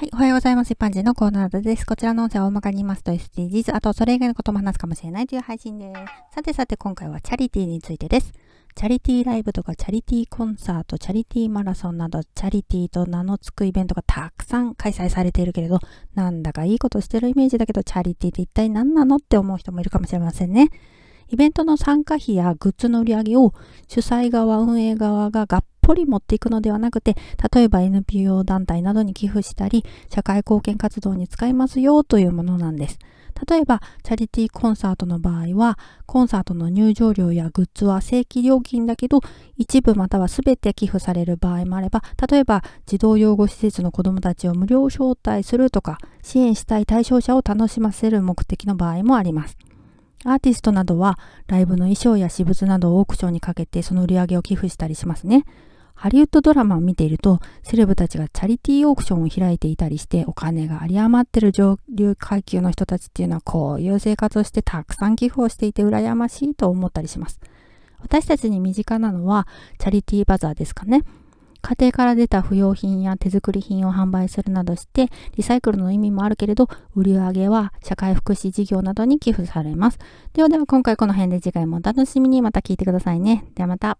はい。おはようございます。一般人のコーナーです。こちらの音声は大まかに言いますと SDGs、あとそれ以外のことも話すかもしれないという配信です。さてさて今回はチャリティーについてです。チャリティーライブとかチャリティーコンサート、チャリティーマラソンなど、チャリティーと名の付くイベントがたくさん開催されているけれど、なんだかいいことしてるイメージだけど、チャリティーって一体何なのって思う人もいるかもしれませんね。イベントの参加費やグッズの売り上げを主催側、運営側ががっぽり持っていくのではなくて、例えば NPO 団体などに寄付したり、社会貢献活動に使いますよというものなんです。例えば、チャリティーコンサートの場合は、コンサートの入場料やグッズは正規料金だけど、一部または全て寄付される場合もあれば、例えば、児童養護施設の子どもたちを無料招待するとか、支援したい対象者を楽しませる目的の場合もあります。アーティストなどはライブの衣装や私物などをオークションにかけてその売り上げを寄付したりしますね。ハリウッドドラマを見ていると、セレブたちがチャリティーオークションを開いていたりして、お金が有り余ってる上流階級の人たちっていうのは、こういう生活をしてたくさん寄付をしていて羨ましいと思ったりします。私たちに身近なのは、チャリティーバザーですかね。家庭から出た不要品や手作り品を販売するなどして、リサイクルの意味もあるけれど、売り上げは社会福祉事業などに寄付されます。ではでは今回この辺で次回もお楽しみにまた聞いてくださいね。ではまた。